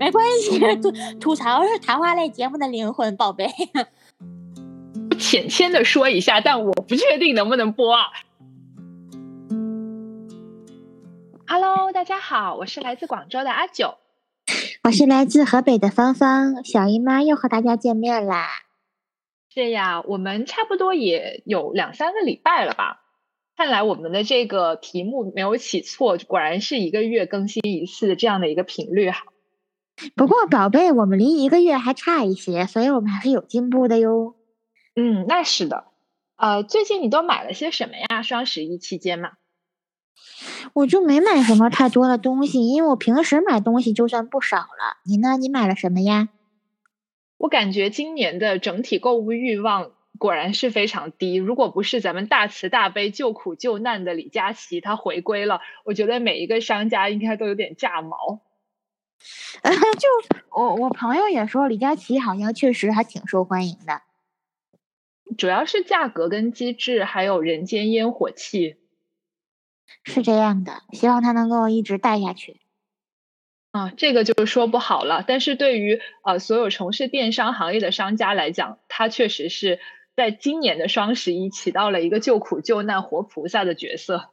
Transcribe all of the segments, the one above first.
没关系，吐吐槽是谈话类节目的灵魂，宝贝。浅浅的说一下，但我不确定能不能播啊。Hello，大家好，我是来自广州的阿九，我是来自河北的芳芳，小姨妈又和大家见面啦。是呀，我们差不多也有两三个礼拜了吧？看来我们的这个题目没有起错，果然是一个月更新一次这样的一个频率哈。不过宝贝，我们离一个月还差一些，所以我们还是有进步的哟。嗯，那是的。呃，最近你都买了些什么呀？双十一期间嘛。我就没买什么太多的东西，因为我平时买东西就算不少了。你呢？你买了什么呀？我感觉今年的整体购物欲望果然是非常低。如果不是咱们大慈大悲救苦救难的李佳琦他回归了，我觉得每一个商家应该都有点炸毛。就我我朋友也说，李佳琦好像确实还挺受欢迎的，主要是价格跟机制，还有人间烟火气。是这样的，希望他能够一直带下去。啊，这个就说不好了。但是对于呃所有从事电商行业的商家来讲，他确实是在今年的双十一起到了一个救苦救难活菩萨的角色。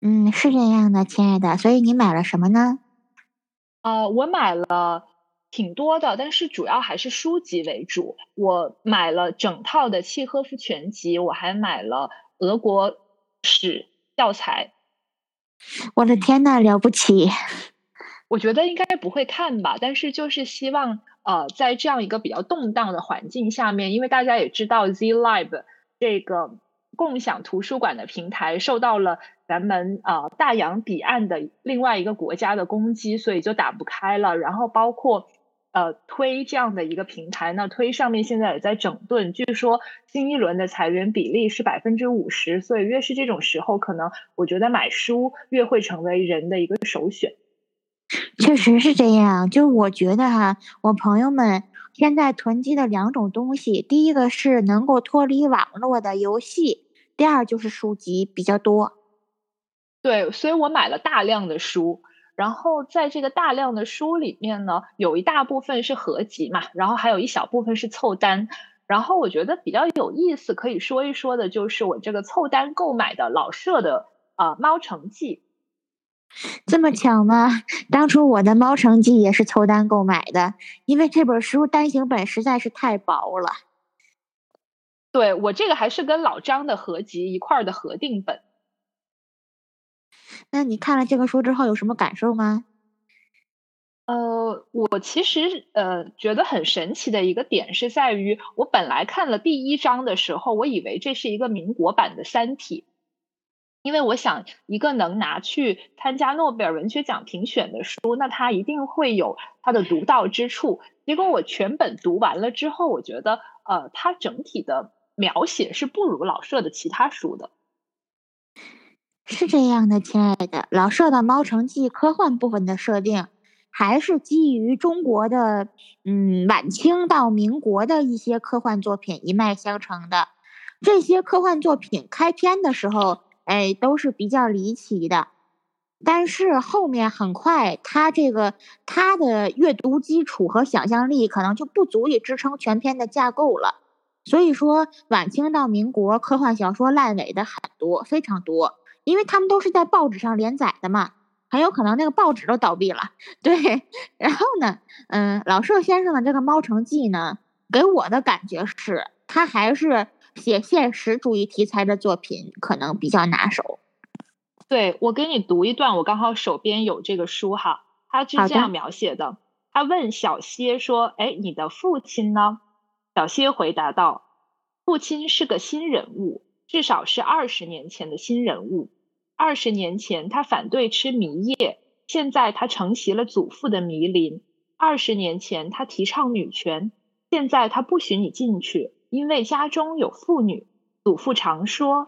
嗯，是这样的，亲爱的。所以你买了什么呢？啊，我买了挺多的，但是主要还是书籍为主。我买了整套的契诃夫全集，我还买了俄国史。教材，我的天呐，了不起！我觉得应该不会看吧，但是就是希望呃，在这样一个比较动荡的环境下面，因为大家也知道，Z Lib 这个共享图书馆的平台受到了咱们啊大洋彼岸的另外一个国家的攻击，所以就打不开了。然后包括。呃，推这样的一个平台，那推上面现在也在整顿，据说新一轮的裁员比例是百分之五十，所以越是这种时候，可能我觉得买书越会成为人的一个首选。确实是这样，就我觉得哈，我朋友们现在囤积的两种东西，第一个是能够脱离网络的游戏，第二就是书籍比较多。对，所以我买了大量的书。然后在这个大量的书里面呢，有一大部分是合集嘛，然后还有一小部分是凑单。然后我觉得比较有意思，可以说一说的就是我这个凑单购买的老舍的啊《猫城记》。这么巧吗？当初我的《猫城记》也是凑单购买的，因为这本书单行本实在是太薄了。对我这个还是跟老张的合集一块儿的合订本。那你看了这个书之后有什么感受吗？呃，我其实呃觉得很神奇的一个点是在于，我本来看了第一章的时候，我以为这是一个民国版的《三体》，因为我想一个能拿去参加诺贝尔文学奖评选的书，那它一定会有它的独到之处。结果我全本读完了之后，我觉得呃，它整体的描写是不如老舍的其他书的。是这样的，亲爱的，老舍的《猫城记》科幻部分的设定，还是基于中国的，嗯，晚清到民国的一些科幻作品一脉相承的。这些科幻作品开篇的时候，哎，都是比较离奇的，但是后面很快，他这个他的阅读基础和想象力可能就不足以支撑全篇的架构了。所以说，晚清到民国科幻小说烂尾的很多，非常多。因为他们都是在报纸上连载的嘛，很有可能那个报纸都倒闭了。对，然后呢，嗯，老舍先生的这个《猫城记》呢，给我的感觉是，他还是写现实主义题材的作品可能比较拿手。对，我给你读一段，我刚好手边有这个书哈，他是这样描写的：他问小歇说：“哎，你的父亲呢？”小歇回答道：“父亲是个新人物。”至少是二十年前的新人物。二十年前，他反对吃迷叶；现在，他承袭了祖父的迷林。二十年前，他提倡女权；现在，他不许你进去，因为家中有妇女。祖父常说：“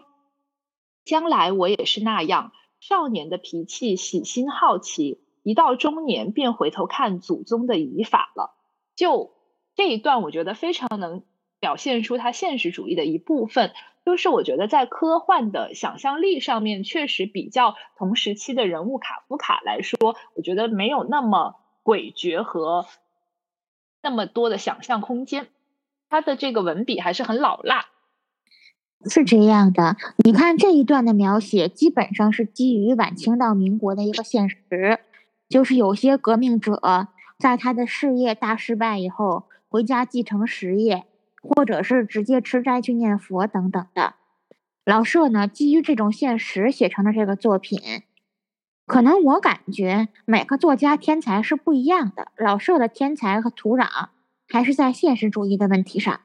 将来我也是那样。”少年的脾气喜新好奇，一到中年便回头看祖宗的遗法了。就这一段，我觉得非常能表现出他现实主义的一部分。就是我觉得在科幻的想象力上面，确实比较同时期的人物卡夫卡来说，我觉得没有那么诡谲和那么多的想象空间。他的这个文笔还是很老辣。是这样的，你看这一段的描写，基本上是基于晚清到民国的一个现实，就是有些革命者在他的事业大失败以后，回家继承实业，或者是直接吃斋去念佛等等的。老舍呢，基于这种现实写成的这个作品，可能我感觉每个作家天才是不一样的，老舍的天才和土壤还是在现实主义的问题上。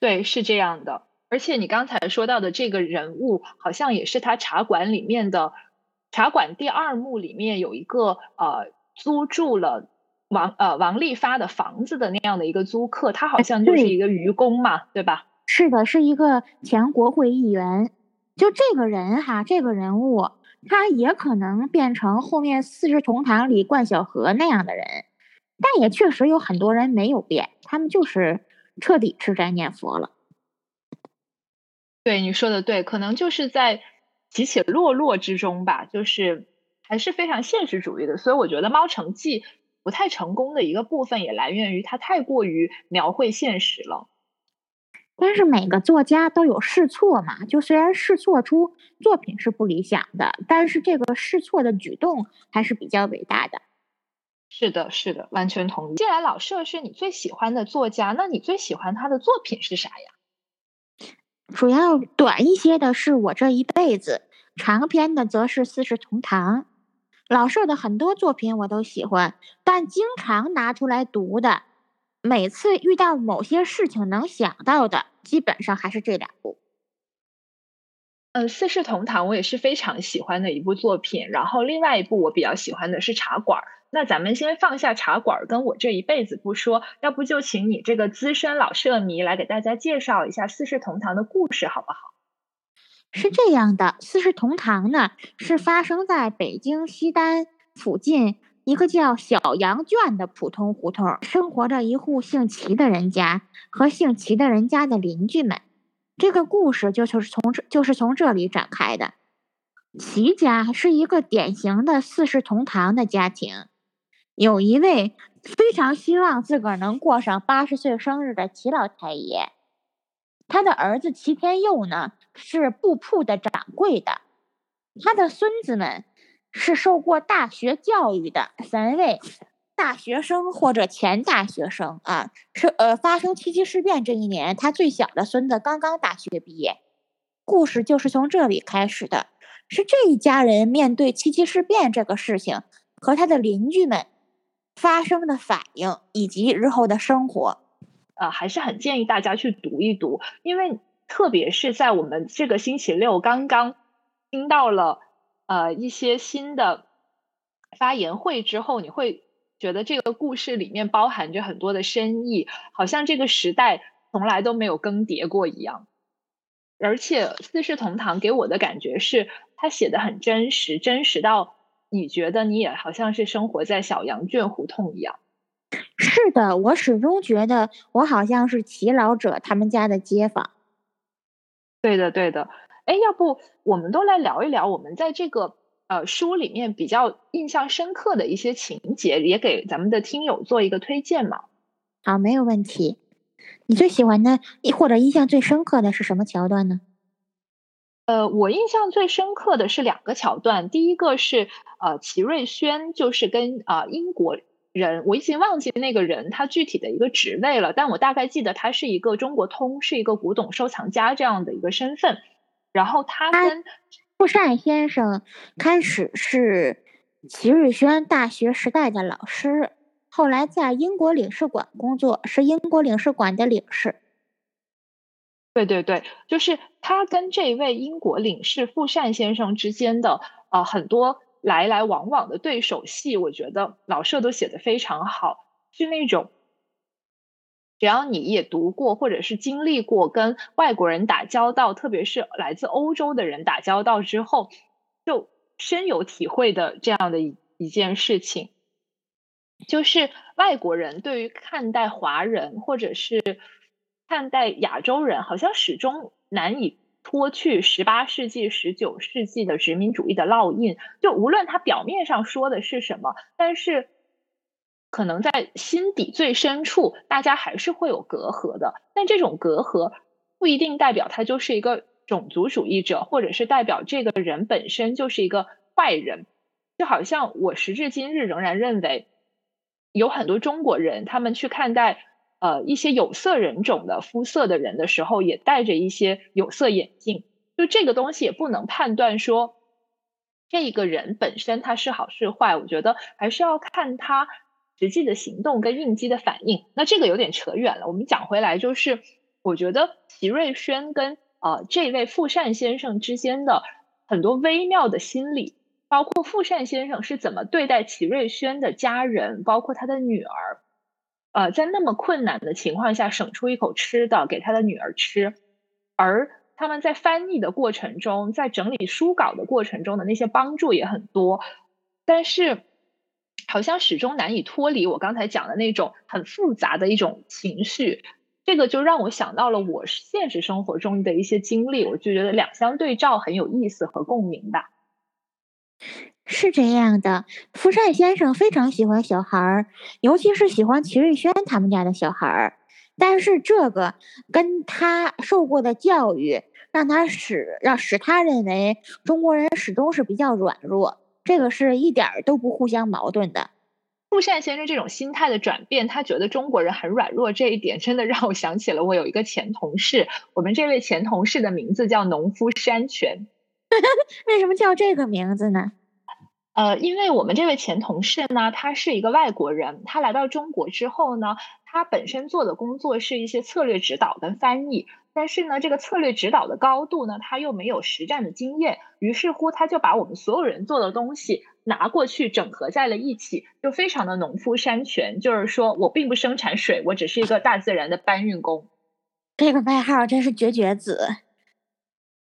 对，是这样的。而且你刚才说到的这个人物，好像也是他茶馆里面的茶馆第二幕里面有一个呃租住了王呃王利发的房子的那样的一个租客，他好像就是一个愚公嘛，对吧？是的，是一个前国会议员。就这个人哈，这个人物，他也可能变成后面《四世同堂》里冠晓荷那样的人，但也确实有很多人没有变，他们就是彻底吃斋念佛了。对你说的对，可能就是在起起落落之中吧，就是还是非常现实主义的。所以我觉得《猫城记》不太成功的一个部分，也来源于它太过于描绘现实了。但是每个作家都有试错嘛，就虽然试错出作品是不理想的，但是这个试错的举动还是比较伟大的。是的，是的，完全同意。既然老舍是你最喜欢的作家，那你最喜欢他的作品是啥呀？主要短一些的是我这一辈子，长篇的则是四世同堂。老舍的很多作品我都喜欢，但经常拿出来读的，每次遇到某些事情能想到的，基本上还是这两部。呃，四世同堂我也是非常喜欢的一部作品，然后另外一部我比较喜欢的是茶馆。那咱们先放下茶馆，跟我这一辈子不说，要不就请你这个资深老舍迷来给大家介绍一下《四世同堂》的故事，好不好？是这样的，《四世同堂》呢是发生在北京西单附近一个叫小羊圈的普通胡同，生活着一户姓齐的人家和姓齐的人家的邻居们。这个故事就是从这就是从这里展开的。齐家是一个典型的四世同堂的家庭。有一位非常希望自个儿能过上八十岁生日的齐老太爷，他的儿子齐天佑呢是布铺的掌柜的，他的孙子们是受过大学教育的三位大学生或者前大学生啊，是呃发生七七事变这一年，他最小的孙子刚刚大学毕业，故事就是从这里开始的，是这一家人面对七七事变这个事情和他的邻居们。发生的反应以及日后的生活，呃，还是很建议大家去读一读，因为特别是在我们这个星期六刚刚听到了呃一些新的发言会之后，你会觉得这个故事里面包含着很多的深意，好像这个时代从来都没有更迭过一样。而且《四世同堂》给我的感觉是，他写的很真实，真实到。你觉得你也好像是生活在小羊圈胡同一样？是的，我始终觉得我好像是齐老者他们家的街坊。对的，对的。哎，要不我们都来聊一聊我们在这个呃书里面比较印象深刻的一些情节，也给咱们的听友做一个推荐嘛？好，没有问题。你最喜欢的或者印象最深刻的是什么桥段呢？呃，我印象最深刻的是两个桥段，第一个是呃，齐瑞轩就是跟啊英国人，我已经忘记那个人他具体的一个职位了，但我大概记得他是一个中国通，是一个古董收藏家这样的一个身份。然后他跟傅善先生开始是齐瑞轩大学时代的老师，后来在英国领事馆工作，是英国领事馆的领事。对对对，就是他跟这位英国领事傅善先生之间的呃很多来来往往的对手戏，我觉得老舍都写的非常好，是那种只要你也读过或者是经历过跟外国人打交道，特别是来自欧洲的人打交道之后，就深有体会的这样的一一件事情，就是外国人对于看待华人或者是。看待亚洲人，好像始终难以脱去十八世纪、十九世纪的殖民主义的烙印。就无论他表面上说的是什么，但是可能在心底最深处，大家还是会有隔阂的。但这种隔阂不一定代表他就是一个种族主义者，或者是代表这个人本身就是一个坏人。就好像我时至今日仍然认为，有很多中国人，他们去看待呃一些有色人种的肤色的人的时候，也戴着一些有色眼镜。就这个东西也不能判断说。这一个人本身他是好是坏，我觉得还是要看他实际的行动跟应激的反应。那这个有点扯远了，我们讲回来，就是我觉得齐瑞轩跟呃这位富善先生之间的很多微妙的心理，包括富善先生是怎么对待齐瑞轩的家人，包括他的女儿，呃，在那么困难的情况下省出一口吃的给他的女儿吃，而。他们在翻译的过程中，在整理书稿的过程中的那些帮助也很多，但是好像始终难以脱离我刚才讲的那种很复杂的一种情绪。这个就让我想到了我现实生活中的一些经历，我就觉得两相对照很有意思和共鸣吧。是这样的，福善先生非常喜欢小孩儿，尤其是喜欢齐瑞轩他们家的小孩儿。但是这个跟他受过的教育，让他使让使他认为中国人始终是比较软弱，这个是一点都不互相矛盾的。富善先生这种心态的转变，他觉得中国人很软弱，这一点真的让我想起了我有一个前同事。我们这位前同事的名字叫农夫山泉，为什么叫这个名字呢？呃，因为我们这位前同事呢，他是一个外国人，他来到中国之后呢。他本身做的工作是一些策略指导跟翻译，但是呢，这个策略指导的高度呢，他又没有实战的经验，于是乎他就把我们所有人做的东西拿过去整合在了一起，就非常的农夫山泉，就是说我并不生产水，我只是一个大自然的搬运工。这个外号真是绝绝子。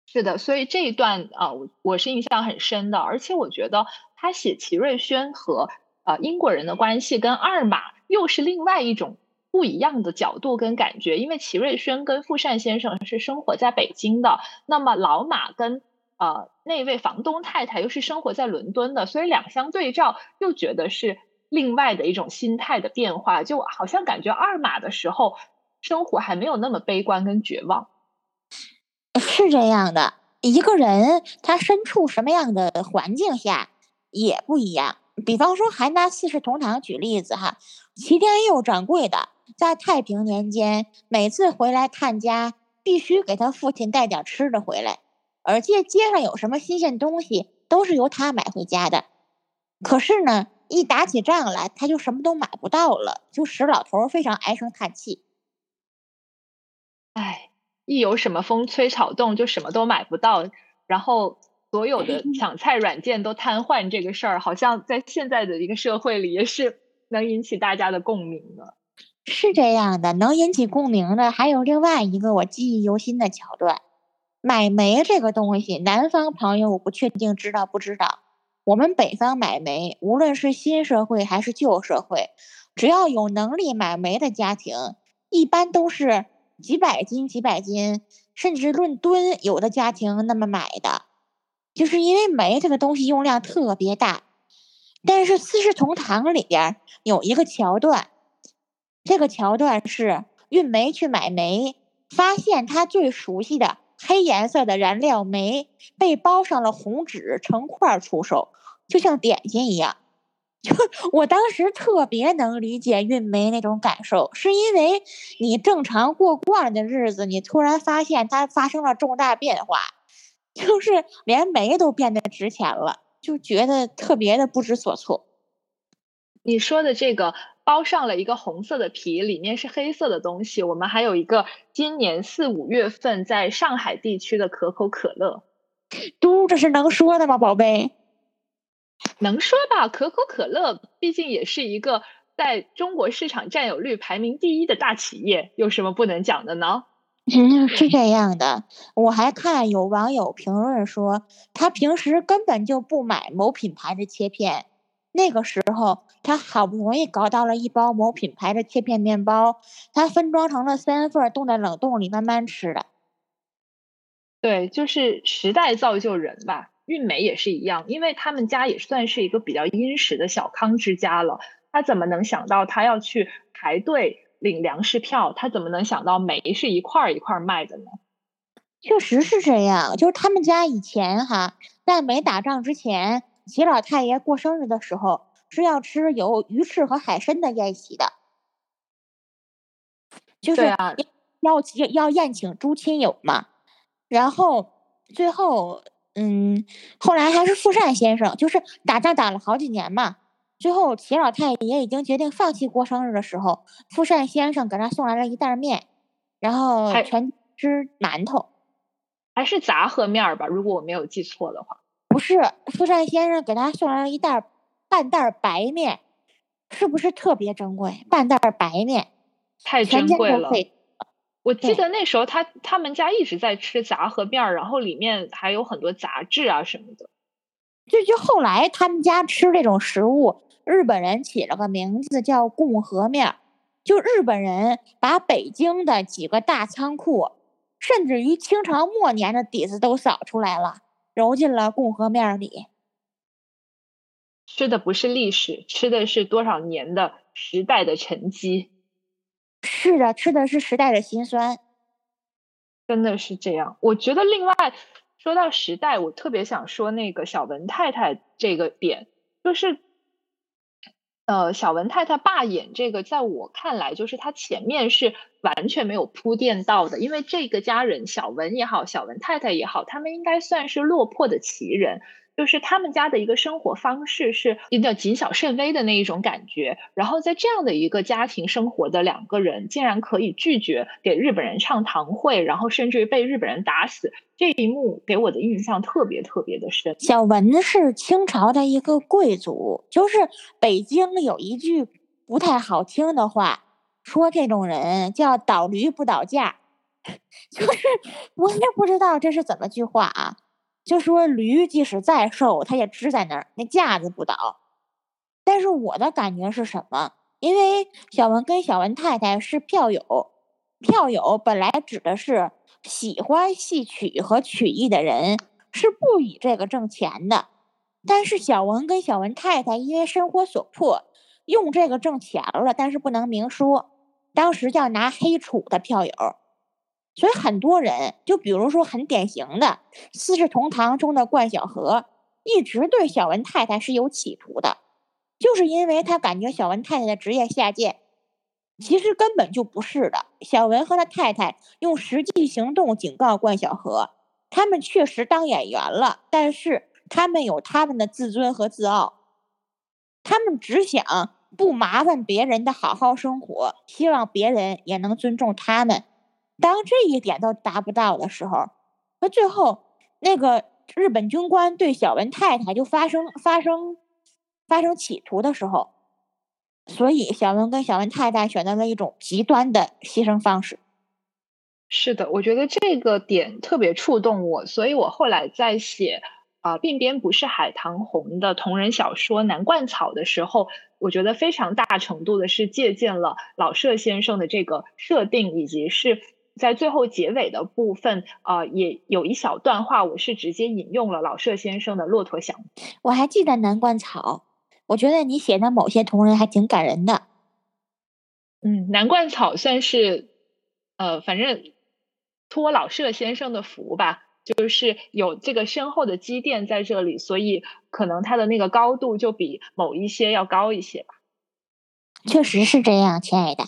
是的，所以这一段啊，我我是印象很深的，而且我觉得他写齐瑞轩和呃英国人的关系跟二马又是另外一种。不一样的角度跟感觉，因为齐瑞轩跟富善先生是生活在北京的，那么老马跟呃那位房东太太又是生活在伦敦的，所以两相对照，又觉得是另外的一种心态的变化，就好像感觉二马的时候生活还没有那么悲观跟绝望。是这样的，一个人他身处什么样的环境下也不一样。比方说，还拿四世同堂举例子哈，齐天佑掌柜的。在太平年间，每次回来探家，必须给他父亲带点吃的回来，而且街上有什么新鲜东西，都是由他买回家的。可是呢，一打起仗来，他就什么都买不到了，就使老头非常唉声叹气。哎，一有什么风吹草动，就什么都买不到，然后所有的抢菜软件都瘫痪，这个事儿好像在现在的一个社会里，也是能引起大家的共鸣的。是这样的，能引起共鸣的还有另外一个我记忆犹新的桥段。买煤这个东西，南方朋友我不确定知道不知道。我们北方买煤，无论是新社会还是旧社会，只要有能力买煤的家庭，一般都是几百斤、几百斤，甚至论吨，有的家庭那么买的，就是因为煤这个东西用量特别大。但是《四世同堂》里边有一个桥段。这个桥段是运煤去买煤，发现他最熟悉的黑颜色的燃料煤被包上了红纸，成块出售，就像点心一样。就 我当时特别能理解运煤那种感受，是因为你正常过惯的日子，你突然发现它发生了重大变化，就是连煤都变得值钱了，就觉得特别的不知所措。你说的这个。包上了一个红色的皮，里面是黑色的东西。我们还有一个今年四五月份在上海地区的可口可乐，嘟，这是能说的吗，宝贝？能说吧，可口可乐毕竟也是一个在中国市场占有率排名第一的大企业，有什么不能讲的呢？嗯，是这样的。我还看有网友评论说，他平时根本就不买某品牌的切片。那个时候，他好不容易搞到了一包某品牌的切片面包，他分装成了三份，冻在冷冻里慢慢吃的。对，就是时代造就人吧。运煤也是一样，因为他们家也算是一个比较殷实的小康之家了。他怎么能想到他要去排队领粮食票？他怎么能想到煤是一块儿一块儿卖的呢？确实是这样，就是他们家以前哈，在没打仗之前，齐老太爷过生日的时候是要吃有鱼翅和海参的宴席的，就是啊，要要宴请诸亲友嘛。然后最后，嗯，后来还是富善先生，就是打仗打了好几年嘛。最后齐老太爷已经决定放弃过生日的时候，富善先生给他送来了一袋面，然后全吃馒头。还是杂合面儿吧，如果我没有记错的话。不是，富善先生给他送来了一袋半袋白面，是不是特别珍贵？半袋白面，太珍贵了。我记得那时候他他们家一直在吃杂合面儿，然后里面还有很多杂质啊什么的。就就后来他们家吃这种食物，日本人起了个名字叫共和面儿，就日本人把北京的几个大仓库。甚至于清朝末年的底子都扫出来了，揉进了共和面里。吃的不是历史，吃的是多少年的时代的沉积。是的，吃的是时代的辛酸。真的是这样。我觉得，另外说到时代，我特别想说那个小文太太这个点，就是。呃，小文太太罢演这个，在我看来，就是他前面是完全没有铺垫到的，因为这个家人，小文也好，小文太太也好，他们应该算是落魄的奇人。就是他们家的一个生活方式是比较谨小慎微的那一种感觉，然后在这样的一个家庭生活的两个人，竟然可以拒绝给日本人唱堂会，然后甚至于被日本人打死，这一幕给我的印象特别特别的深。小文是清朝的一个贵族，就是北京有一句不太好听的话，说这种人叫倒驴不倒架，就是我也不知道这是怎么句话啊。就说驴即使再瘦，它也支在那儿，那架子不倒。但是我的感觉是什么？因为小文跟小文太太是票友，票友本来指的是喜欢戏曲和曲艺的人，是不以这个挣钱的。但是小文跟小文太太因为生活所迫，用这个挣钱了，但是不能明说，当时叫拿黑处的票友。所以很多人，就比如说很典型的《四世同堂》中的冠晓荷，一直对小文太太是有企图的，就是因为他感觉小文太太的职业下贱，其实根本就不是的。小文和他太太用实际行动警告冠晓荷，他们确实当演员了，但是他们有他们的自尊和自傲，他们只想不麻烦别人的好好生活，希望别人也能尊重他们。当这一点都达不到的时候，那最后那个日本军官对小文太太就发生发生发生企图的时候，所以小文跟小文太太选择了一种极端的牺牲方式。是的，我觉得这个点特别触动我，所以我后来在写啊鬓边不是海棠红的同人小说《南冠草》的时候，我觉得非常大程度的是借鉴了老舍先生的这个设定，以及是。在最后结尾的部分，啊，也有一小段话，我是直接引用了老舍先生的《骆驼祥》。我还记得《南冠草》，我觉得你写的某些同人还挺感人的。嗯，《南冠草》算是，呃，反正托老舍先生的福吧，就是有这个深厚的积淀在这里，所以可能它的那个高度就比某一些要高一些吧。确实是这样，亲爱的。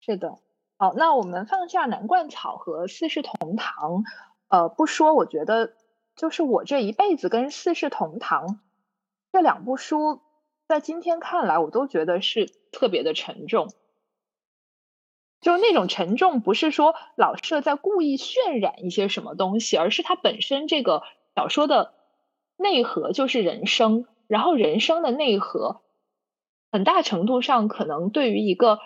是的。好，那我们放下南冠草和四世同堂，呃，不说，我觉得就是我这一辈子跟四世同堂这两部书，在今天看来，我都觉得是特别的沉重。就那种沉重，不是说老舍在故意渲染一些什么东西，而是它本身这个小说的内核就是人生，然后人生的内核，很大程度上可能对于一个。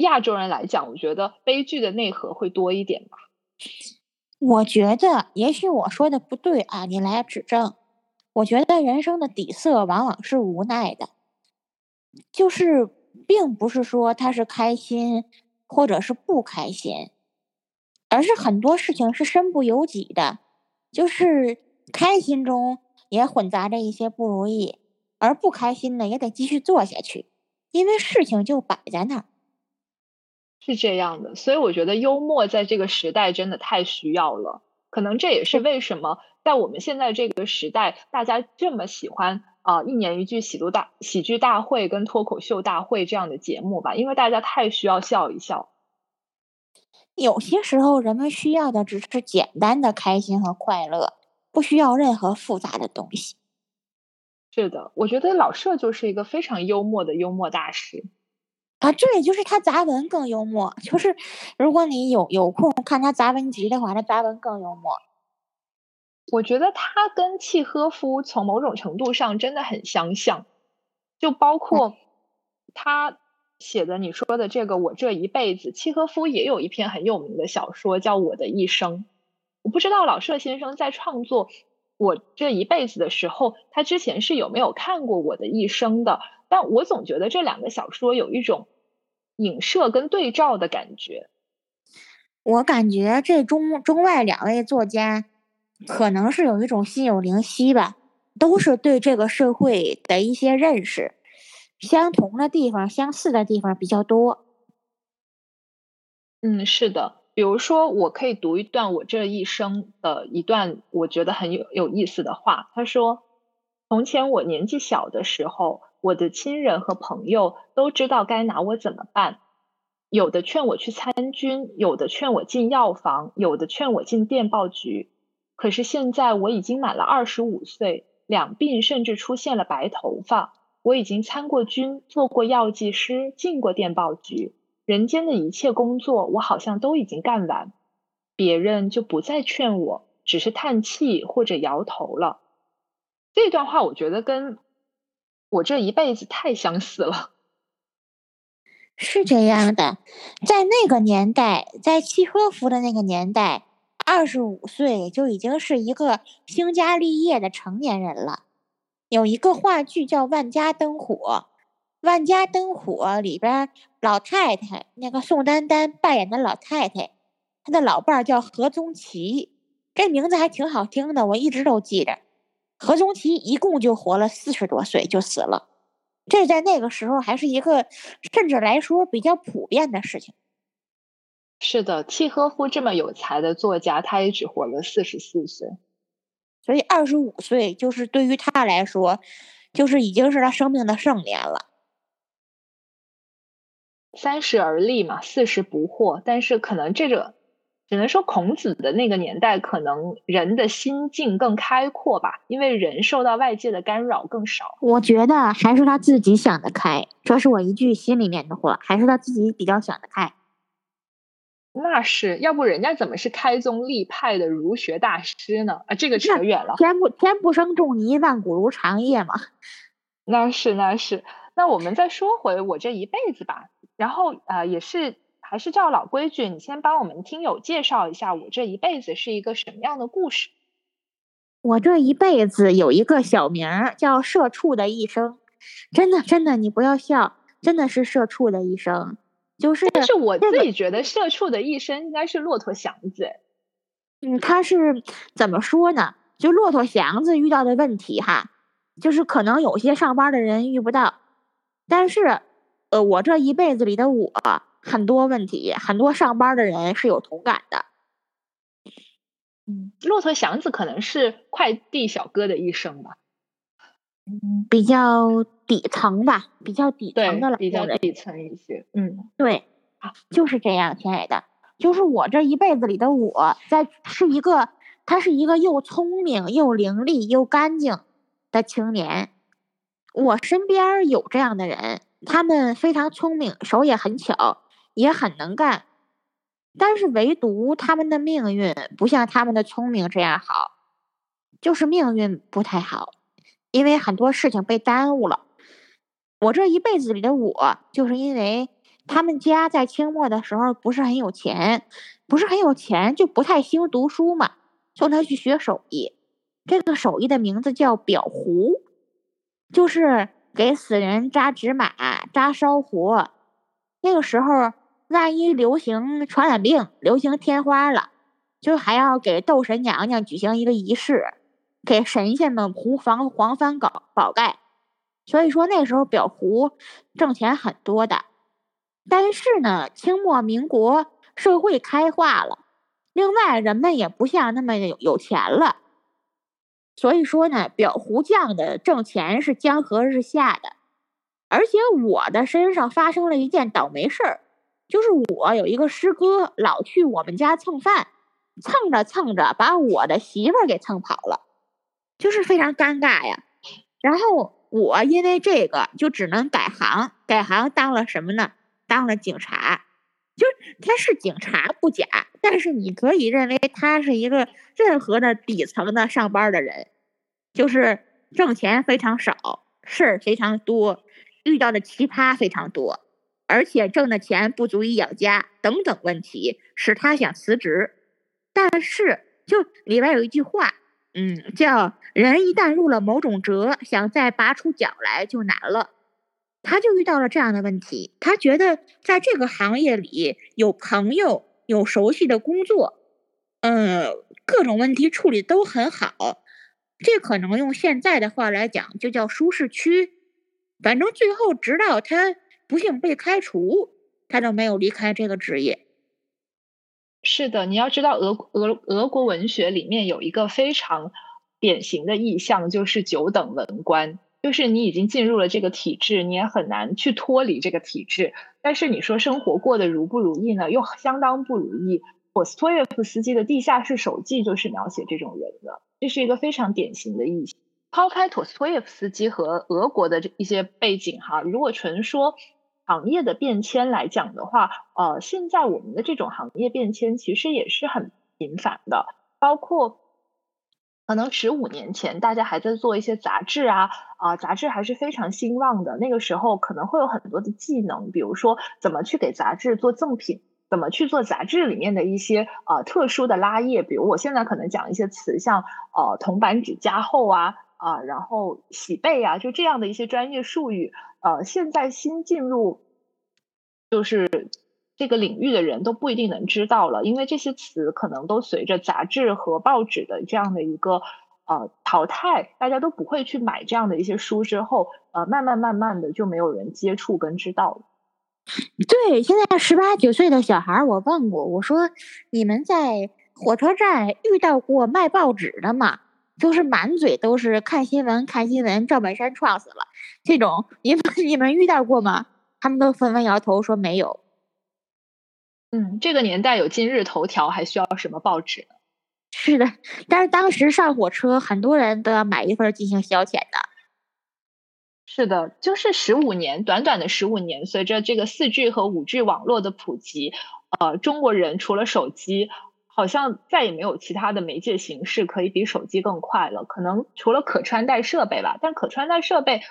亚洲人来讲，我觉得悲剧的内核会多一点吧。我觉得，也许我说的不对啊，你来指正。我觉得人生的底色往往是无奈的，就是并不是说他是开心或者是不开心，而是很多事情是身不由己的，就是开心中也混杂着一些不如意，而不开心呢，也得继续做下去，因为事情就摆在那儿。是这样的，所以我觉得幽默在这个时代真的太需要了。可能这也是为什么在我们现在这个时代，大家这么喜欢啊一年一句喜剧大喜剧大会跟脱口秀大会这样的节目吧，因为大家太需要笑一笑。有些时候，人们需要的只是简单的开心和快乐，不需要任何复杂的东西。是的，我觉得老舍就是一个非常幽默的幽默大师啊。这也就是他杂文更幽默。就是如果你有有空看他杂文集的话，他杂文更幽默。我觉得他跟契诃夫从某种程度上真的很相像，就包括他写的你说的这个“我这一辈子”，契诃夫也有一篇很有名的小说叫《我的一生》。我不知道老舍先生在创作。我这一辈子的时候，他之前是有没有看过我的一生的？但我总觉得这两个小说有一种影射跟对照的感觉。我感觉这中中外两位作家可能是有一种心有灵犀吧，都是对这个社会的一些认识，相同的地方、相似的地方比较多。嗯，是的。比如说，我可以读一段我这一生的一段我觉得很有有意思的话。他说：“从前我年纪小的时候，我的亲人和朋友都知道该拿我怎么办，有的劝我去参军，有的劝我进药房，有的劝我进电报局。可是现在我已经满了二十五岁，两鬓甚至出现了白头发，我已经参过军，做过药剂师，进过电报局。”人间的一切工作，我好像都已经干完，别人就不再劝我，只是叹气或者摇头了。这段话我觉得跟我这一辈子太相似了。是这样的，在那个年代，在契诃夫的那个年代，二十五岁就已经是一个兴家立业的成年人了。有一个话剧叫《万家灯火》。万家灯火里边，老太太那个宋丹丹扮演的老太太，她的老伴儿叫何宗奇，这名字还挺好听的，我一直都记着。何宗奇一共就活了四十多岁就死了，这在那个时候还是一个甚至来说比较普遍的事情。是的，契诃夫这么有才的作家，他也只活了四十四岁，所以二十五岁就是对于他来说，就是已经是他生命的盛年了。三十而立嘛，四十不惑。但是可能这个只能说孔子的那个年代，可能人的心境更开阔吧，因为人受到外界的干扰更少。我觉得还是他自己想得开，这是我一句心里面的话，还是他自己比较想得开。那是要不人家怎么是开宗立派的儒学大师呢？啊，这个扯远了。天不天不生仲尼，万古如长夜嘛。那是那是。那我们再说回我这一辈子吧。然后呃，也是还是照老规矩，你先帮我们听友介绍一下我这一辈子是一个什么样的故事。我这一辈子有一个小名儿叫“社畜的一生”，真的真的，你不要笑，真的是社畜的一生。就是，但是我自己觉得社畜的一生应该是骆驼祥子。嗯，他是怎么说呢？就骆驼祥子遇到的问题哈，就是可能有些上班的人遇不到，但是。呃，我这一辈子里的我，很多问题，很多上班的人是有同感的。嗯，骆驼祥子可能是快递小哥的一生吧。嗯，比较底层吧，比较底层的了，比较底层一些。嗯，对，就是这样，亲爱的，就是我这一辈子里的我在是一个，他是一个又聪明又伶俐又干净的青年。我身边有这样的人。他们非常聪明，手也很巧，也很能干，但是唯独他们的命运不像他们的聪明这样好，就是命运不太好，因为很多事情被耽误了。我这一辈子里的我，就是因为他们家在清末的时候不是很有钱，不是很有钱就不太兴读书嘛，送他去学手艺，这个手艺的名字叫裱糊，就是。给死人扎纸马、扎烧活，那个时候万一流行传染病、流行天花了，就还要给斗神娘娘举行一个仪式，给神仙们糊防黄幡搞宝盖，所以说那时候裱糊挣钱很多的。但是呢，清末民国社会开化了，另外人们也不像那么有有钱了，所以说呢，裱糊匠的挣钱是江河日下的。而且我的身上发生了一件倒霉事儿，就是我有一个师哥老去我们家蹭饭，蹭着蹭着把我的媳妇儿给蹭跑了，就是非常尴尬呀。然后我因为这个就只能改行，改行当了什么呢？当了警察。就他是警察不假，但是你可以认为他是一个任何的底层的上班的人，就是挣钱非常少，事儿非常多。遇到的奇葩非常多，而且挣的钱不足以养家等等问题，使他想辞职。但是，就里边有一句话，嗯，叫“人一旦入了某种辙，想再拔出脚来就难了”。他就遇到了这样的问题，他觉得在这个行业里有朋友，有熟悉的工作，嗯，各种问题处理都很好。这可能用现在的话来讲，就叫舒适区。反正最后，直到他不幸被开除，他都没有离开这个职业。是的，你要知道，俄俄俄国文学里面有一个非常典型的意象，就是九等文官，就是你已经进入了这个体制，你也很难去脱离这个体制。但是你说生活过得如不如意呢？又相当不如意。托斯托耶夫斯基的《地下室手记》就是描写这种人的，这是一个非常典型的意象。抛开托斯托耶夫斯基和俄国的这一些背景哈，如果纯说行业的变迁来讲的话，呃，现在我们的这种行业变迁其实也是很频繁的。包括可能十五年前大家还在做一些杂志啊，啊，杂志还是非常兴旺的。那个时候可能会有很多的技能，比如说怎么去给杂志做赠品，怎么去做杂志里面的一些呃特殊的拉页，比如我现在可能讲一些词，像呃铜版纸加厚啊。啊，然后洗背啊，就这样的一些专业术语，呃，现在新进入就是这个领域的人都不一定能知道了，因为这些词可能都随着杂志和报纸的这样的一个呃淘汰，大家都不会去买这样的一些书，之后呃，慢慢慢慢的就没有人接触跟知道了。对，现在十八九岁的小孩，我问过，我说你们在火车站遇到过卖报纸的吗？就是满嘴都是看新闻，看新闻，赵本山撞死了，这种你们你们遇到过吗？他们都纷纷摇头说没有。嗯，这个年代有今日头条，还需要什么报纸？是的，但是当时上火车，很多人都要买一份进行消遣的。是的，就是十五年，短短的十五年，随着这个四 G 和五 G 网络的普及，呃，中国人除了手机。好像再也没有其他的媒介形式可以比手机更快了。可能除了可穿戴设备吧，但可穿戴设备，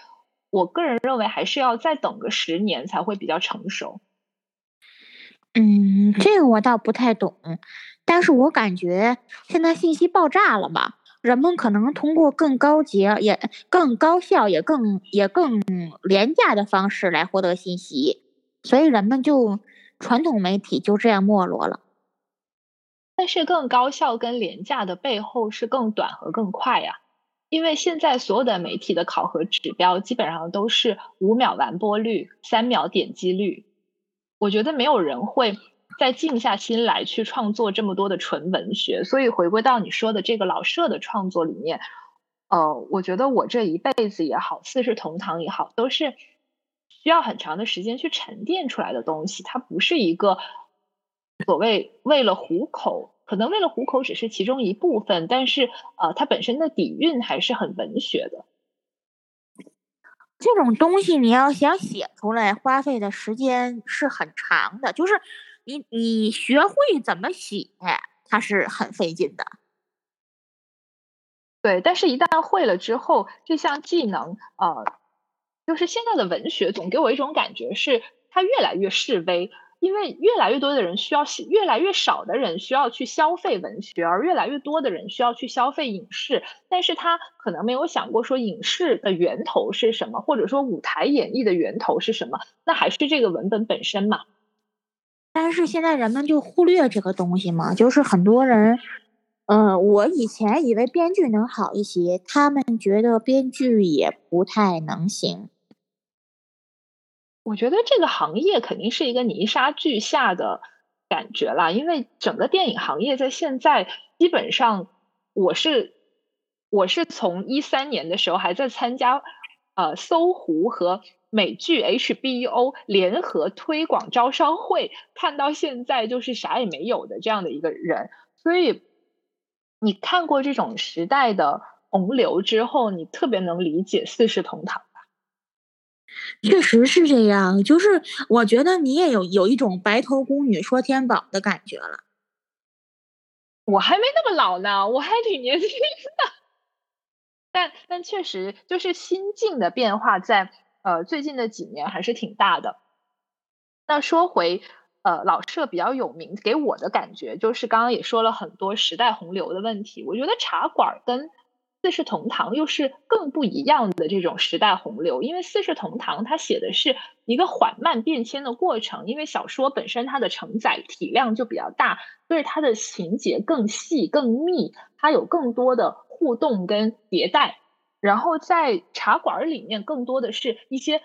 我个人认为还是要再等个十年才会比较成熟。嗯，这个我倒不太懂，但是我感觉现在信息爆炸了嘛，人们可能通过更高级、也更高效、也更也更廉价的方式来获得信息，所以人们就传统媒体就这样没落了。但是更高效跟廉价的背后是更短和更快呀，因为现在所有的媒体的考核指标基本上都是五秒完播率、三秒点击率。我觉得没有人会再静下心来去创作这么多的纯文学。所以回归到你说的这个老舍的创作里面，呃，我觉得我这一辈子也好，四世同堂也好，都是需要很长的时间去沉淀出来的东西。它不是一个。所谓为了糊口，可能为了糊口只是其中一部分，但是呃，它本身的底蕴还是很文学的。这种东西你要想写出来，花费的时间是很长的。就是你你学会怎么写，它是很费劲的。对，但是一旦会了之后，这项技能呃，就是现在的文学总给我一种感觉是它越来越式微。因为越来越多的人需要，越来越少的人需要去消费文学，而越来越多的人需要去消费影视。但是他可能没有想过说影视的源头是什么，或者说舞台演绎的源头是什么？那还是这个文本本身嘛？但是现在人们就忽略这个东西嘛，就是很多人，嗯，我以前以为编剧能好一些，他们觉得编剧也不太能行。我觉得这个行业肯定是一个泥沙俱下的感觉啦，因为整个电影行业在现在基本上，我是我是从一三年的时候还在参加呃搜狐和美剧 HBO 联合推广招商会，看到现在就是啥也没有的这样的一个人，所以。你看过这种时代的洪流之后，你特别能理解四世同堂？确实是这样，就是我觉得你也有有一种白头宫女说天宝的感觉了。我还没那么老呢，我还挺年轻的。但但确实就是心境的变化，在呃最近的几年还是挺大的。那说回。呃，老舍比较有名，给我的感觉就是刚刚也说了很多时代洪流的问题。我觉得茶馆跟四世同堂又是更不一样的这种时代洪流，因为四世同堂它写的是一个缓慢变迁的过程，因为小说本身它的承载体量就比较大，所以它的情节更细更密，它有更多的互动跟迭代。然后在茶馆里面，更多的是一些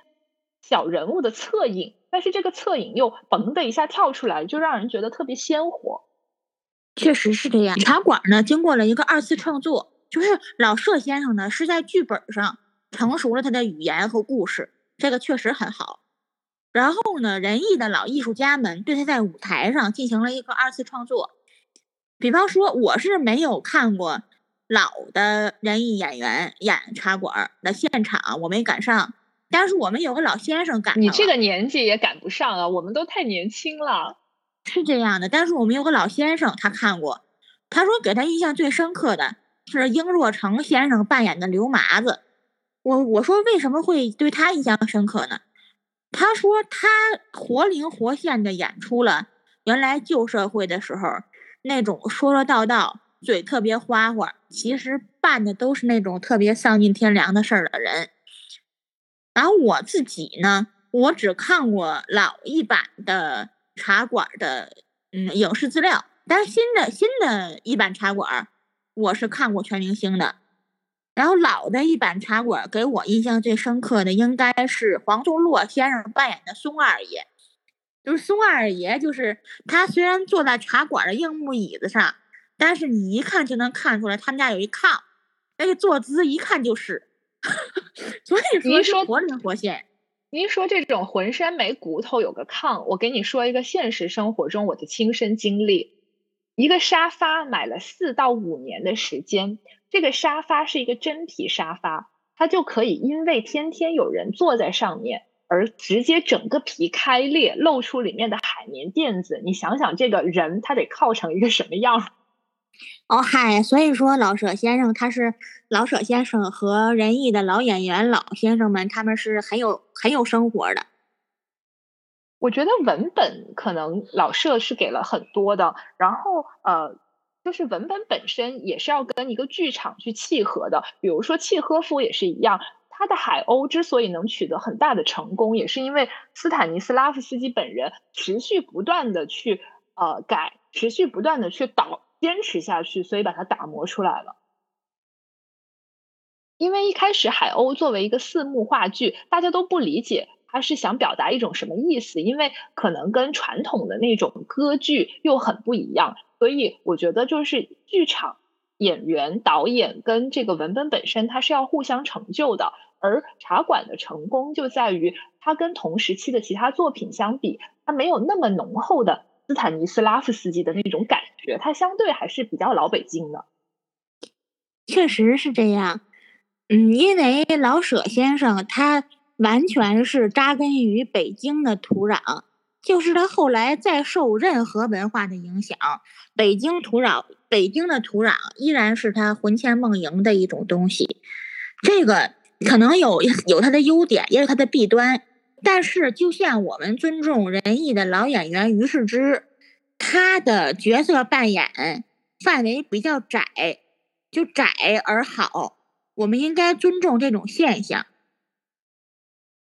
小人物的侧影。但是这个侧影又嘣的一下跳出来，就让人觉得特别鲜活。确实是这样。茶馆呢，经过了一个二次创作，就是老舍先生呢是在剧本上成熟了他的语言和故事，这个确实很好。然后呢，仁义的老艺术家们对他在舞台上进行了一个二次创作。比方说，我是没有看过老的仁义演员演茶馆的现场，我没赶上。但是我们有个老先生赶，你这个年纪也赶不上啊！我们都太年轻了，是这样的。但是我们有个老先生，他看过，他说给他印象最深刻的是英若诚先生扮演的刘麻子。我我说为什么会对他印象深刻呢？他说他活灵活现的演出了原来旧社会的时候那种说说道道、嘴特别花花，其实办的都是那种特别丧尽天良的事儿的人。然后我自己呢，我只看过老一版的茶馆的嗯影视资料，但是新的新的一版茶馆，我是看过全明星的。然后老的一版茶馆给我印象最深刻的应该是黄宗洛先生扮演的松二爷，就是松二爷，就是他虽然坐在茶馆的硬木椅子上，但是你一看就能看出来他们家有一炕，那个坐姿一看就是。所以您说活灵活现，您说这种浑身没骨头有个炕，我给你说一个现实生活中我的亲身经历。一个沙发买了四到五年的时间，这个沙发是一个真皮沙发，它就可以因为天天有人坐在上面，而直接整个皮开裂，露出里面的海绵垫子。你想想，这个人他得靠成一个什么样？哦嗨，所以说老舍先生他是老舍先生和仁义的老演员老先生们，他们是很有很有生活的。我觉得文本可能老舍是给了很多的，然后呃，就是文本本身也是要跟一个剧场去契合的。比如说契诃夫也是一样，他的海鸥之所以能取得很大的成功，也是因为斯坦尼斯拉夫斯基本人持续不断的去呃改，持续不断的去导。坚持下去，所以把它打磨出来了。因为一开始海鸥作为一个四幕话剧，大家都不理解它是想表达一种什么意思，因为可能跟传统的那种歌剧又很不一样。所以我觉得，就是剧场演员、导演跟这个文本本身，它是要互相成就的。而茶馆的成功就在于，它跟同时期的其他作品相比，它没有那么浓厚的。斯坦尼斯拉夫斯基的那种感觉，它相对还是比较老北京的。确实是这样，嗯，因为老舍先生他完全是扎根于北京的土壤，就是他后来再受任何文化的影响，北京土壤，北京的土壤依然是他魂牵梦萦的一种东西。这个可能有 有它的优点，也有它的弊端。但是，就像我们尊重仁义的老演员于世之，他的角色扮演范围比较窄，就窄而好。我们应该尊重这种现象。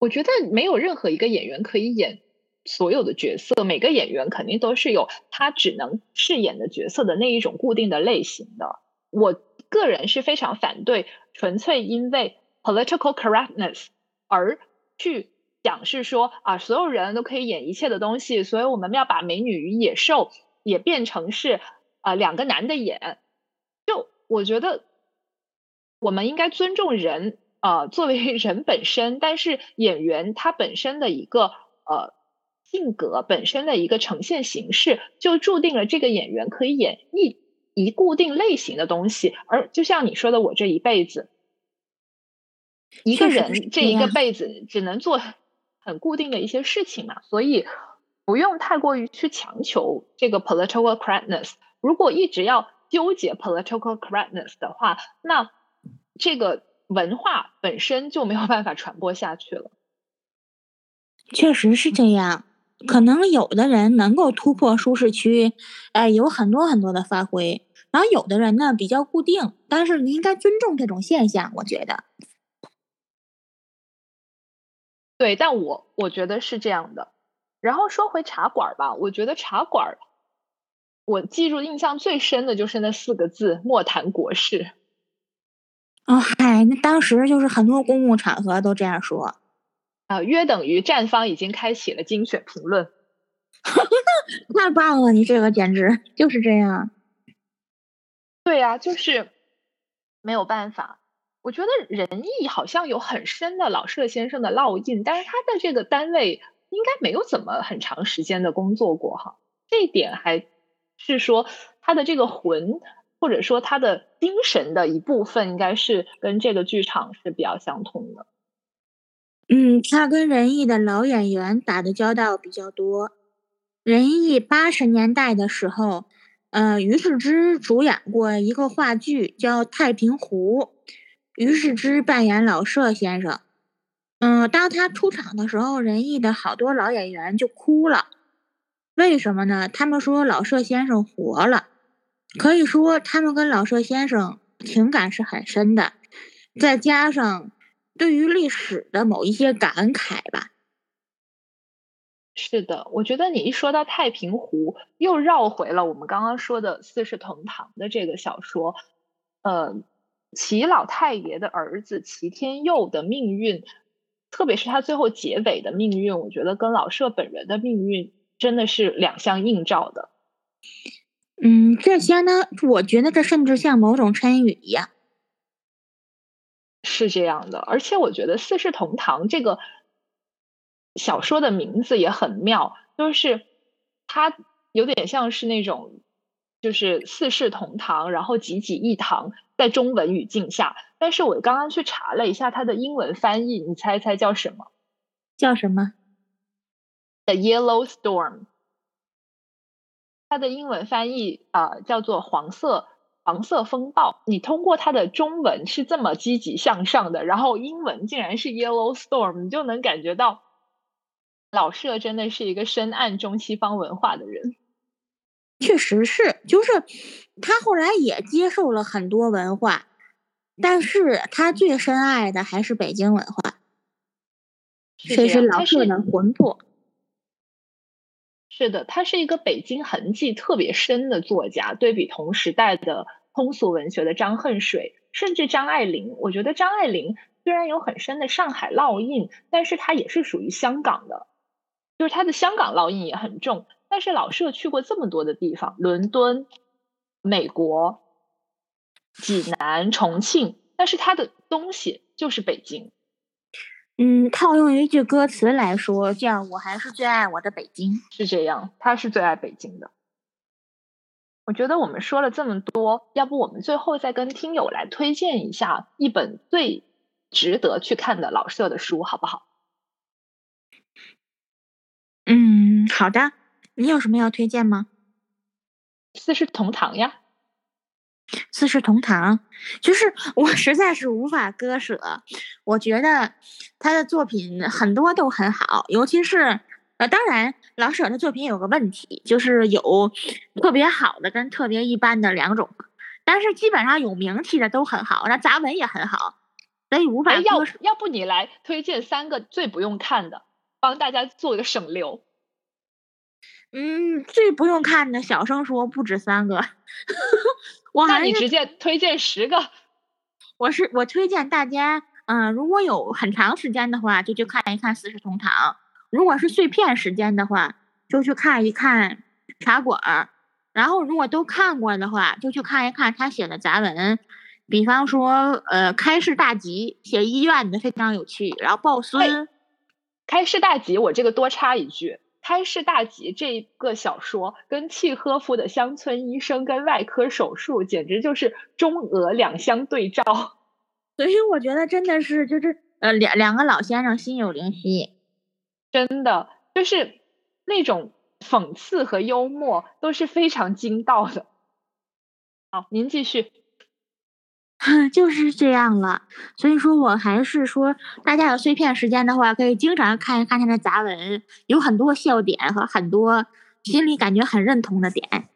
我觉得没有任何一个演员可以演所有的角色，每个演员肯定都是有他只能饰演的角色的那一种固定的类型的。我个人是非常反对纯粹因为 political correctness 而去讲是说啊，所有人都可以演一切的东西，所以我们要把美女与野兽也变成是啊两个男的演。就我觉得我们应该尊重人啊，作为人本身，但是演员他本身的一个呃。性格本身的一个呈现形式，就注定了这个演员可以演一一固定类型的东西。而就像你说的，我这一辈子，一个人这一个辈子只能做很固定的一些事情嘛，所以不用太过于去强求这个 political correctness。如果一直要纠结 political correctness 的话，那这个文化本身就没有办法传播下去了。确实是这样。可能有的人能够突破舒适区，哎，有很多很多的发挥。然后有的人呢比较固定，但是你应该尊重这种现象，我觉得。对，但我我觉得是这样的。然后说回茶馆吧，我觉得茶馆，我记住印象最深的就是那四个字“莫谈国事”。哦嗨，那当时就是很多公共场合都这样说。啊，约等于站方已经开启了精选评论，太棒了！你这个简直就是这样。对呀，就是没有办法。我觉得仁义好像有很深的老舍先生的烙印，但是他在这个单位应该没有怎么很长时间的工作过哈。这一点还是说他的这个魂，或者说他的精神的一部分，应该是跟这个剧场是比较相通的。嗯，他跟仁义的老演员打的交道比较多。仁义八十年代的时候，呃，于世之主演过一个话剧叫《太平湖》，于世之扮演老舍先生。嗯，当他出场的时候，仁义的好多老演员就哭了。为什么呢？他们说老舍先生活了，可以说他们跟老舍先生情感是很深的，再加上。对于历史的某一些感慨吧。是的，我觉得你一说到太平湖，又绕回了我们刚刚说的《四世同堂》的这个小说。呃，齐老太爷的儿子齐天佑的命运，特别是他最后结尾的命运，我觉得跟老舍本人的命运真的是两相映照的。嗯，这相当，我觉得这甚至像某种参与一样。是这样的，而且我觉得《四世同堂》这个小说的名字也很妙，就是它有点像是那种，就是四世同堂，然后济济一堂，在中文语境下。但是我刚刚去查了一下它的英文翻译，你猜猜叫什么？叫什么？The Yellow Storm。它的英文翻译啊，叫做黄色。黄色风暴，你通过它的中文是这么积极向上的，然后英文竟然是 Yellow Storm，你就能感觉到老舍真的是一个深谙中西方文化的人。确实是，就是他后来也接受了很多文化，但是他最深爱的还是北京文化，这是老舍的魂魄。是的，他是一个北京痕迹特别深的作家。对比同时代的通俗文学的张恨水，甚至张爱玲，我觉得张爱玲虽然有很深的上海烙印，但是她也是属于香港的，就是她的香港烙印也很重。但是老舍去过这么多的地方，伦敦、美国、济南、重庆，但是他的东西就是北京。嗯，套用一句歌词来说，叫“我还是最爱我的北京”，是这样。他是最爱北京的。我觉得我们说了这么多，要不我们最后再跟听友来推荐一下一本最值得去看的老舍的书，好不好？嗯，好的。你有什么要推荐吗？四世同堂呀。四世同堂，就是 我实在是无法割舍。我觉得他的作品很多都很好，尤其是呃，当然老舍的作品有个问题，就是有特别好的跟特别一般的两种，但是基本上有名气的都很好，那杂文也很好，所以无法割舍。要要不你来推荐三个最不用看的，帮大家做一个省流。嗯，最不用看的小声说不止三个。我那你直接推荐十个。我是我推荐大家，嗯，如果有很长时间的话，就去看一看《四世同堂》；如果是碎片时间的话，就去看一看《茶馆》；然后如果都看过的话，就去看一看他写的杂文。比方说，呃，《开市大吉》写医院的非常有趣。然后《抱孙》，《开市大吉》，我这个多插一句。《开市大吉》这个小说跟契诃夫的《乡村医生》跟外科手术简直就是中俄两相对照，所以我觉得真的是就是呃两两个老先生心有灵犀，真的就是那种讽刺和幽默都是非常精到的。好，您继续。就是这样了，所以说我还是说，大家有碎片时间的话，可以经常看一看他的杂文，有很多笑点和很多心里感觉很认同的点。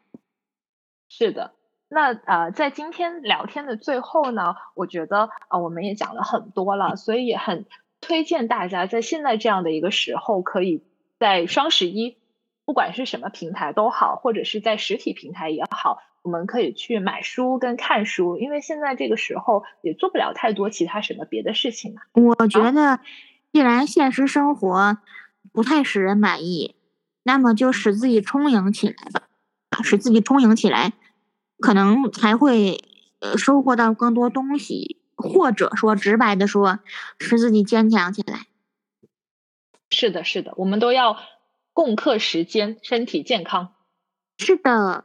是的，那呃，在今天聊天的最后呢，我觉得呃，我们也讲了很多了，所以很推荐大家在现在这样的一个时候，可以在双十一，不管是什么平台都好，或者是在实体平台也好。我们可以去买书跟看书，因为现在这个时候也做不了太多其他什么别的事情嘛。我觉得，既然现实生活不太使人满意，那么就使自己充盈起来吧，使自己充盈起来，可能才会呃收获到更多东西，或者说直白的说，使自己坚强起来。是的，是的，我们都要共克时间，身体健康。是的。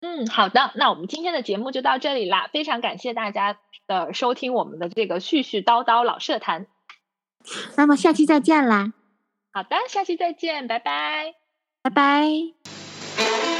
嗯，好的，那我们今天的节目就到这里啦，非常感谢大家的收听我们的这个絮絮叨叨老社谈，那么下期再见啦。好的，下期再见，拜拜，拜拜。